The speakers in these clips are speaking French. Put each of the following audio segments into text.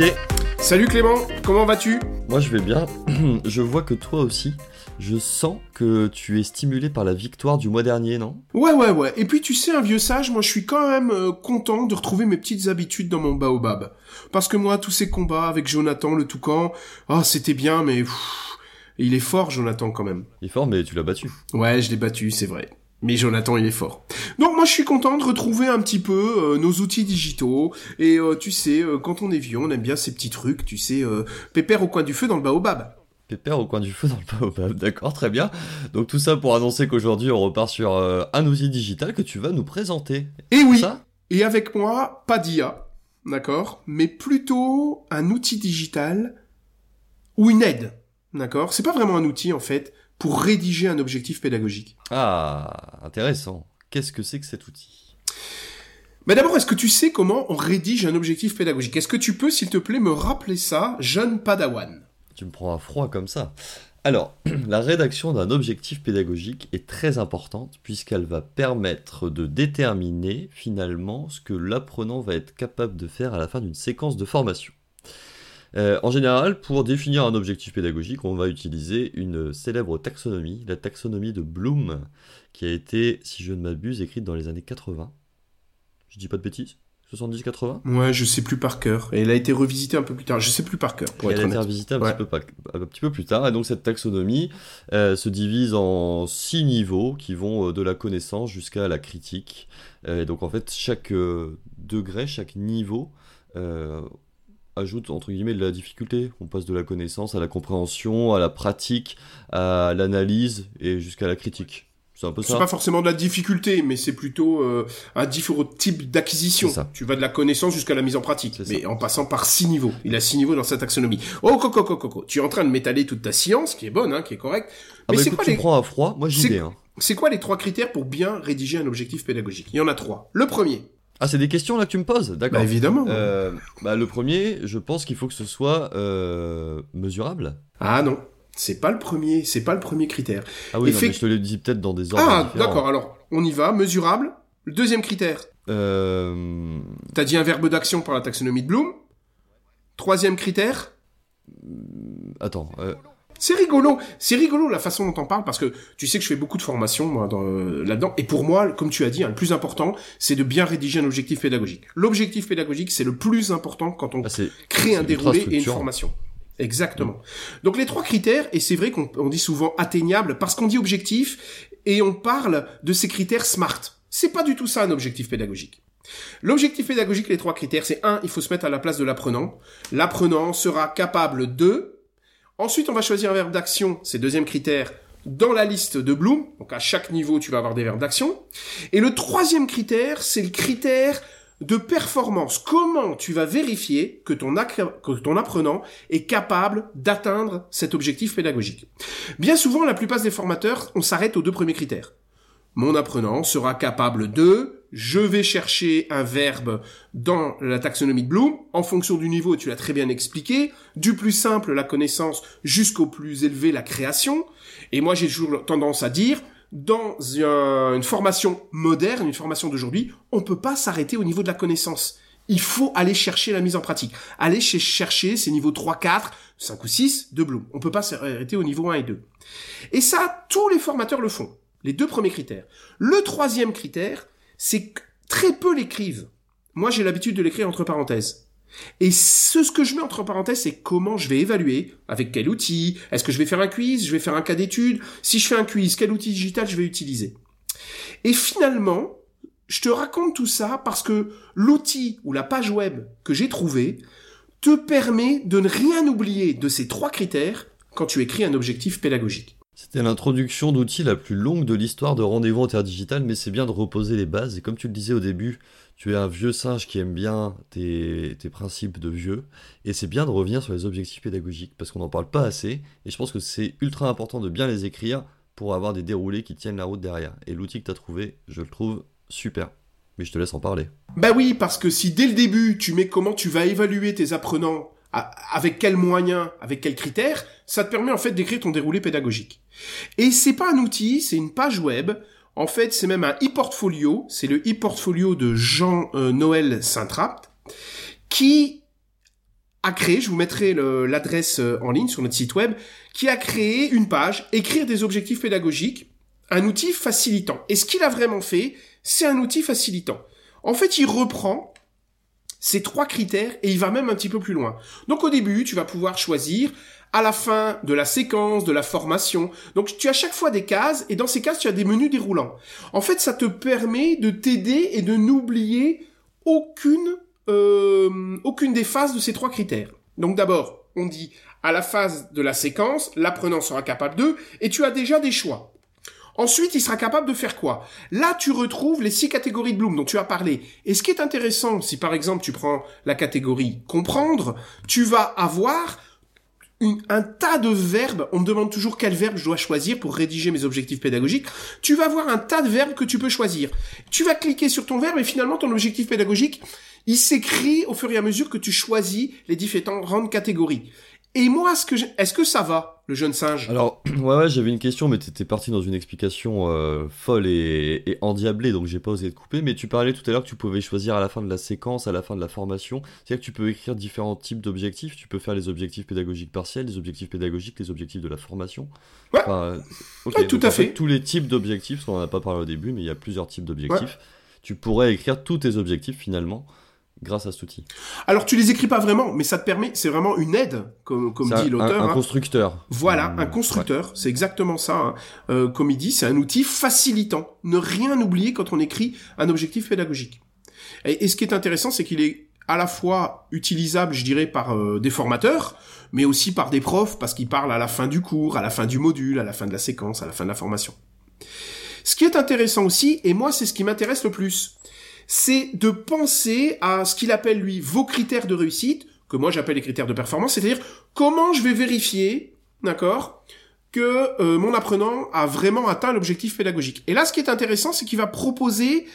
Olivier. Salut Clément, comment vas-tu? Moi je vais bien. je vois que toi aussi. Je sens que tu es stimulé par la victoire du mois dernier, non? Ouais, ouais, ouais. Et puis tu sais, un vieux sage, moi je suis quand même euh, content de retrouver mes petites habitudes dans mon baobab. Parce que moi, tous ces combats avec Jonathan le toucan, ah c'était bien, mais il est fort Jonathan quand même. Il est fort, mais tu l'as battu. Ouais, je l'ai battu, c'est vrai. Mais Jonathan, il est fort. Donc moi, je suis content de retrouver un petit peu euh, nos outils digitaux. Et euh, tu sais, euh, quand on est vieux, on aime bien ces petits trucs, tu sais, pépère au coin du feu dans le baobab. Pépère au coin du feu dans le baobab, d'accord, très bien. Donc tout ça pour annoncer qu'aujourd'hui, on repart sur un outil digital que tu vas nous présenter. Et oui, et avec moi, pas d'IA, d'accord, mais plutôt un outil digital ou une aide, d'accord? C'est pas vraiment un outil, en fait, pour rédiger un objectif pédagogique. Ah, intéressant. Qu'est-ce que c'est que cet outil? Mais d'abord, est-ce que tu sais comment on rédige un objectif pédagogique? Est-ce que tu peux, s'il te plaît, me rappeler ça, jeune padawan? Tu me prends à froid comme ça. Alors, la rédaction d'un objectif pédagogique est très importante puisqu'elle va permettre de déterminer finalement ce que l'apprenant va être capable de faire à la fin d'une séquence de formation. Euh, en général, pour définir un objectif pédagogique, on va utiliser une célèbre taxonomie, la taxonomie de Bloom, qui a été, si je ne m'abuse, écrite dans les années 80. Je dis pas de bêtises? 70-80 Ouais, je sais plus par cœur. Et elle a été revisitée un peu plus tard. Je sais plus par cœur. Pour elle a été revisitée un, petit peu, plus tard. Et donc cette taxonomie euh, se divise en six niveaux qui vont euh, de la connaissance jusqu'à la critique. et donc en fait, chaque degré, chaque niveau ajoute entre guillemets de la difficulté. On passe de la connaissance à la compréhension, à la pratique, à l'analyse et jusqu'à la critique. C'est un peu ça. C'est pas forcément de la difficulté, mais c'est plutôt euh, un différent type d'acquisition. Tu vas de la connaissance jusqu'à la mise en pratique, mais en passant par six niveaux. Il a six niveaux dans sa taxonomie. Oh coco coco coco, tu es en train de m'étaler toute ta science, qui est bonne, hein, qui est correcte. Ah mais bah c'est quoi tu les... prends à froid, moi j'y vais. Hein. C'est quoi les trois critères pour bien rédiger un objectif pédagogique? Il y en a trois. Le premier, ah, c'est des questions là que tu me poses, d'accord. Bah, évidemment. Euh, bah, le premier, je pense qu'il faut que ce soit euh, mesurable. Ah non, c'est pas le premier, c'est pas le premier critère. Ah oui, mais je te l'ai dit peut-être dans des ordres Ah, d'accord, alors on y va, mesurable. Le deuxième critère. Euh... T'as dit un verbe d'action par la taxonomie de Bloom. Troisième critère. Attends. C'est rigolo, c'est rigolo la façon dont on parle parce que tu sais que je fais beaucoup de formations moi euh, là-dedans et pour moi, comme tu as dit, hein, le plus important, c'est de bien rédiger un objectif pédagogique. L'objectif pédagogique, c'est le plus important quand on ah, crée un déroulé et une formation. Exactement. Donc les trois critères, et c'est vrai qu'on dit souvent atteignable parce qu'on dit objectif et on parle de ces critères SMART. C'est pas du tout ça un objectif pédagogique. L'objectif pédagogique, les trois critères, c'est un, il faut se mettre à la place de l'apprenant. L'apprenant sera capable de Ensuite, on va choisir un verbe d'action, c'est deuxième critère, dans la liste de Bloom. Donc à chaque niveau, tu vas avoir des verbes d'action. Et le troisième critère, c'est le critère de performance. Comment tu vas vérifier que ton, que ton apprenant est capable d'atteindre cet objectif pédagogique? Bien souvent, la plupart des formateurs, on s'arrête aux deux premiers critères. Mon apprenant sera capable de je vais chercher un verbe dans la taxonomie de Bloom, en fonction du niveau, tu l'as très bien expliqué, du plus simple, la connaissance, jusqu'au plus élevé, la création. Et moi, j'ai toujours tendance à dire, dans une formation moderne, une formation d'aujourd'hui, on peut pas s'arrêter au niveau de la connaissance. Il faut aller chercher la mise en pratique. Aller chercher ces niveaux 3, 4, 5 ou 6 de Bloom. On peut pas s'arrêter au niveau 1 et 2. Et ça, tous les formateurs le font. Les deux premiers critères. Le troisième critère, c'est que très peu l'écrivent. Moi, j'ai l'habitude de l'écrire entre parenthèses. Et ce, que je mets entre parenthèses, c'est comment je vais évaluer, avec quel outil, est-ce que je vais faire un quiz, je vais faire un cas d'étude, si je fais un quiz, quel outil digital je vais utiliser? Et finalement, je te raconte tout ça parce que l'outil ou la page web que j'ai trouvé te permet de ne rien oublier de ces trois critères quand tu écris un objectif pédagogique. C'était l'introduction d'outils la plus longue de l'histoire de Rendez-vous Interdigital, mais c'est bien de reposer les bases. Et comme tu le disais au début, tu es un vieux singe qui aime bien tes, principes de vieux. Et c'est bien de revenir sur les objectifs pédagogiques, parce qu'on n'en parle pas assez. Et je pense que c'est ultra important de bien les écrire pour avoir des déroulés qui tiennent la route derrière. Et l'outil que tu as trouvé, je le trouve super. Mais je te laisse en parler. Bah oui, parce que si dès le début, tu mets comment tu vas évaluer tes apprenants avec quels moyens, avec quels critères, ça te permet en fait d'écrire ton déroulé pédagogique. Et c'est pas un outil, c'est une page web. En fait, c'est même un e-portfolio, c'est le e-portfolio de Jean-Noël euh, Saint-Trapt, qui a créé, je vous mettrai l'adresse euh, en ligne sur notre site web, qui a créé une page, écrire des objectifs pédagogiques, un outil facilitant. Et ce qu'il a vraiment fait, c'est un outil facilitant. En fait, il reprend ces trois critères et il va même un petit peu plus loin. Donc au début, tu vas pouvoir choisir à la fin de la séquence, de la formation. Donc tu as chaque fois des cases et dans ces cases, tu as des menus déroulants. En fait, ça te permet de t'aider et de n'oublier aucune euh, aucune des phases de ces trois critères. Donc d'abord, on dit à la phase de la séquence, l'apprenant sera capable de, et tu as déjà des choix. Ensuite, il sera capable de faire quoi? Là, tu retrouves les six catégories de Bloom dont tu as parlé. Et ce qui est intéressant, si par exemple tu prends la catégorie comprendre, tu vas avoir un tas de verbes. On me demande toujours quel verbe je dois choisir pour rédiger mes objectifs pédagogiques. Tu vas avoir un tas de verbes que tu peux choisir. Tu vas cliquer sur ton verbe et finalement ton objectif pédagogique, il s'écrit au fur et à mesure que tu choisis les différentes catégories. Et moi, est-ce que, est-ce que ça va, le jeune singe? Alors, ouais, ouais j'avais une question, mais t'étais parti dans une explication euh, folle et, et, endiablée, donc j'ai pas osé te couper. Mais tu parlais tout à l'heure que tu pouvais choisir à la fin de la séquence, à la fin de la formation. C'est-à-dire que tu peux écrire différents types d'objectifs. Tu peux faire les objectifs pédagogiques partiels, les objectifs pédagogiques, les objectifs de la formation. Ouais, tout à fait. tous les types d'objectifs, on en a pas parlé au début, mais il y a plusieurs types d'objectifs. Tu pourrais écrire tous tes objectifs finalement grâce à cet outil. Alors tu les écris pas vraiment, mais ça te permet, c'est vraiment une aide, comme, comme dit l'auteur. Un, un, hein. constructeur. Voilà, un constructeur, c'est exactement ça. Hein. Euh, comme il dit, c'est un outil facilitant. Ne rien oublier quand on écrit un objectif pédagogique. Et, ce qui est intéressant, c'est qu'il est à la fois utilisable, je dirais, par euh, des formateurs, mais aussi par des profs, parce qu'il parle à la fin du cours, à la fin du module, à la fin de la séquence, à la fin de la formation. Ce qui est intéressant aussi, et moi c'est ce qui m'intéresse le plus, c'est de penser à ce qu'il appelle lui vos critères de réussite, que moi j'appelle les critères de performance, c'est-à-dire comment je vais vérifier, d'accord, que euh, mon apprenant a vraiment atteint l'objectif pédagogique. Et là, ce qui est intéressant, c'est qu'il va proposer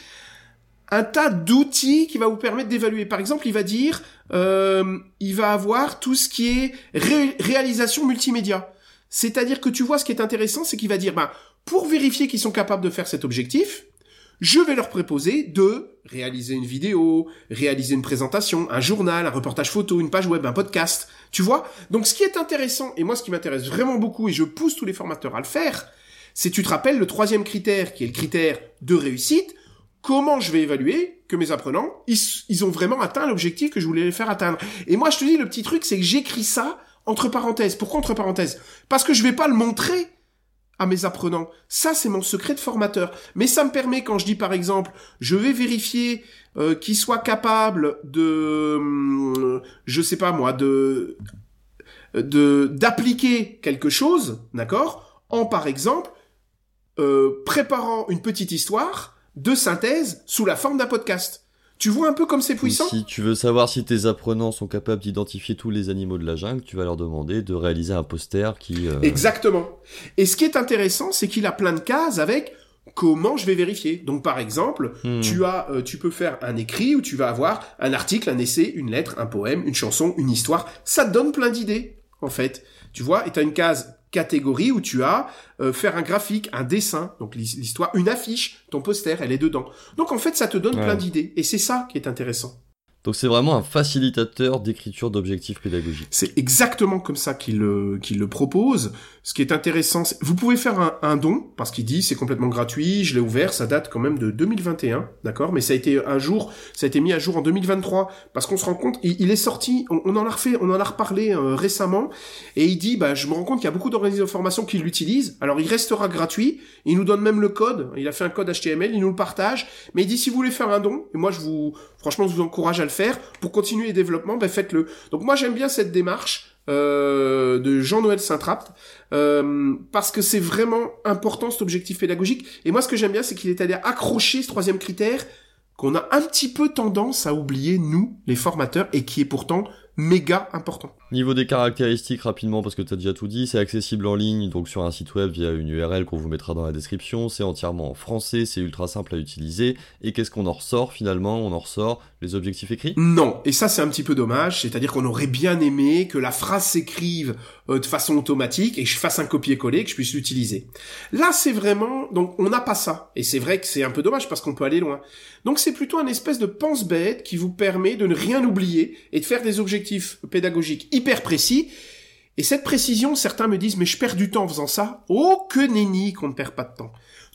un tas d'outils qui va vous permettre d'évaluer. Par exemple, il va dire, euh, il va avoir tout ce qui est réalisation multimédia. C'est-à-dire que tu vois, ce qui est intéressant, c'est qu'il va dire, ben, pour vérifier qu'ils sont capables de faire cet objectif, je vais leur proposer de réaliser une vidéo, réaliser une présentation, un journal, un reportage photo, une page web, un podcast. Tu vois? Donc ce qui est intéressant, et moi ce qui m'intéresse vraiment beaucoup, et je pousse tous les formateurs à le faire, c'est tu te rappelles le troisième critère, qui est le critère de réussite, comment je vais évaluer que mes apprenants, ils, ont vraiment atteint l'objectif que je voulais les faire atteindre? Et moi je te dis, le petit truc, c'est que j'écris ça entre parenthèses. Pourquoi entre parenthèses? Parce que je vais pas le montrer à mes apprenants. Ça, c'est mon secret de formateur. Mais ça me permet, quand je dis par exemple, je vais vérifier euh, qu'ils soient capables de, hum, je sais pas moi, de de d'appliquer quelque chose, d'accord, en par exemple euh, préparant une petite histoire de synthèse sous la forme d'un podcast. Tu vois un peu comme c'est puissant Si tu veux savoir si tes apprenants sont capables d'identifier tous les animaux de la jungle, tu vas leur demander de réaliser un poster qui... Euh, Exactement. Et ce qui est intéressant, c'est qu'il a plein de cases avec comment je vais vérifier. Donc par exemple, hmm. tu as, euh, tu peux faire un écrit où tu vas avoir un article, un essai, une lettre, un poème, une chanson, une histoire. Ça te donne plein d'idées, en fait. Tu vois, et tu as une case catégorie où tu as euh, faire un graphique, un dessin, donc l'histoire, une affiche, ton poster, elle est dedans. Donc en fait, ça te donne plein d'idées, et c'est ça qui est intéressant. Donc c'est vraiment un facilitateur d'écriture d'objectifs pédagogiques. C'est exactement comme ça qu'il le, qu'il le propose. Ce qui est intéressant, vous pouvez faire un, un don, parce qu'il dit c'est complètement gratuit, je l'ai ouvert, ça date quand même de 2021, d'accord? Mais ça a été un jour, ça a été mis à jour en 2023, parce qu'on se rend compte, il, est sorti, on, en a refait, on en a reparlé euh, récemment, et il dit, bah je me rends compte qu'il y a beaucoup d'organismes de formation qui l'utilisent, alors il restera gratuit, il nous donne même le code, il a fait un code HTML, il nous le partage, mais il dit si vous voulez faire un don, et moi je vous, franchement je vous encourage à le Pour continuer les développements, ben faites-le. Donc moi j'aime bien cette démarche euh, de Jean-Noël Saint-Trapt euh, parce que c'est vraiment important cet objectif pédagogique. Et moi ce que j'aime bien, c'est qu'il est allé accrocher ce troisième critère qu'on a un petit peu tendance à oublier, nous, les formateurs, et qui est pourtant méga important. Niveau des caractéristiques, rapidement, parce que tu as déjà tout dit, c'est accessible en ligne, donc sur un site web via une URL qu'on vous mettra dans la description, c'est entièrement en français, c'est ultra simple à utiliser, et qu'est-ce qu'on en ressort finalement? On en ressort les objectifs écrits? Non, et ça c'est un petit peu dommage, c'est-à-dire qu'on aurait bien aimé que la phrase s'écrive euh, de façon automatique et que je fasse un copier-coller, que je puisse l'utiliser. Là c'est vraiment, donc on n'a pas ça, et c'est vrai que c'est un peu dommage parce qu'on peut aller loin. Donc c'est plutôt un espèce de pense-bête qui vous permet de ne rien oublier et de faire des objectifs pédagogique hyper précis. Et cette précision, certains me disent, mais je perds du temps en faisant ça. Oh, que nenni qu'on ne perd pas de temps.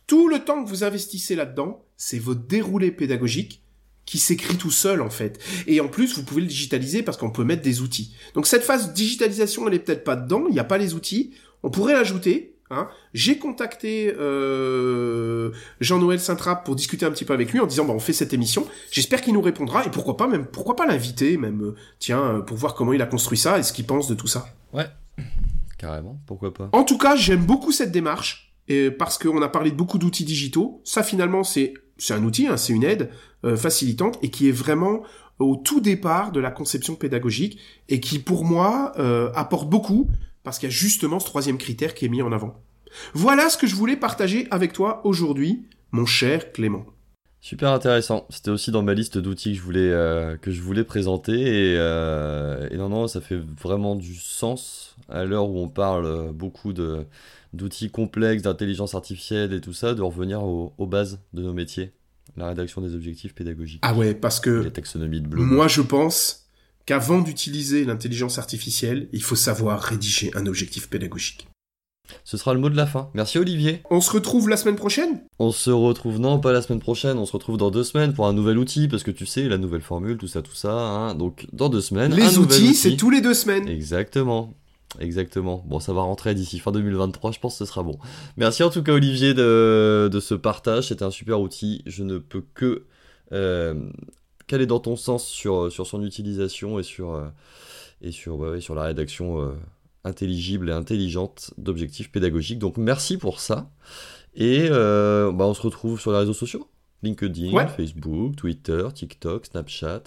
Tout le temps que vous investissez là-dedans, c'est votre déroulé pédagogique qui s'écrit tout seul en fait. Et en plus, vous pouvez le digitaliser parce qu'on peut mettre des outils. Donc cette phase digitalisation, elle est peut-être pas dedans, il n'y a pas les outils. On pourrait l'ajouter. Hein. J'ai contacté euh, Jean-Noël Saint-Trappe pour discuter un petit peu avec lui en disant bah on fait cette émission. J'espère qu'il nous répondra et pourquoi pas même pourquoi pas l'inviter même euh, tiens euh, pour voir comment il a construit ça et ce qu'il pense de tout ça. Ouais, carrément, pourquoi pas. En tout cas, j'aime beaucoup cette démarche et parce qu'on a parlé de beaucoup d'outils digitaux. Ça finalement c'est c'est un outil, hein, c'est une aide euh, facilitante et qui est vraiment au tout départ de la conception pédagogique et qui pour moi euh, apporte beaucoup parce qu'il y a justement ce troisième critère qui est mis en avant. Voilà ce que je voulais partager avec toi aujourd'hui, mon cher Clément. Super intéressant. C'était aussi dans ma liste d'outils que je voulais euh, que je voulais présenter et, euh, et, non non ça fait vraiment du sens à l'heure où on parle beaucoup de d'outils complexes, d'intelligence artificielle et tout ça, de revenir aux, aux bases de nos métiers, la rédaction des objectifs pédagogiques. Ah ouais parce que les taxonomies de Bloom. moi je pense qu'avant d'utiliser l'intelligence artificielle, il faut savoir rédiger un objectif pédagogique. Ce sera le mot de la fin. Merci Olivier. On se retrouve la semaine prochaine? On se retrouve, non, pas la semaine prochaine, on se retrouve dans deux semaines pour un nouvel outil, parce que tu sais, la nouvelle formule, tout ça, tout ça. Hein. Donc, dans deux semaines. Les un outils, outil. c'est tous les deux semaines. Exactement. Exactement. Bon, ça va rentrer d'ici fin 2023, je pense que ce sera bon. Merci en tout cas Olivier de, de ce partage, c'était un super outil. Je ne peux que euh, qu'aller dans ton sens sur, sur son utilisation et sur, euh, et sur, ouais, ouais, sur la rédaction euh, intelligible et intelligente d'objectifs pédagogiques? Donc merci pour ça. Et euh, bah, on se retrouve sur les réseaux sociaux. LinkedIn, Ouais. Facebook, Twitter, TikTok, Snapchat.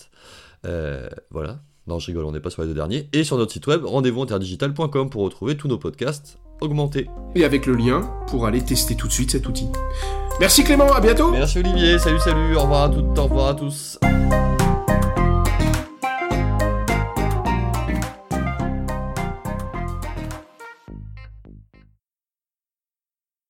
Euh, voilà. Non, je rigole, on n'est pas sur les deux derniers. Et sur notre site web, rendez-vous interdigital.com pour retrouver tous nos podcasts augmentés. Et avec le lien pour aller tester tout de suite cet outil. Merci Clément, à bientôt Merci Olivier, salut salut, au revoir à toutes, au revoir à tous.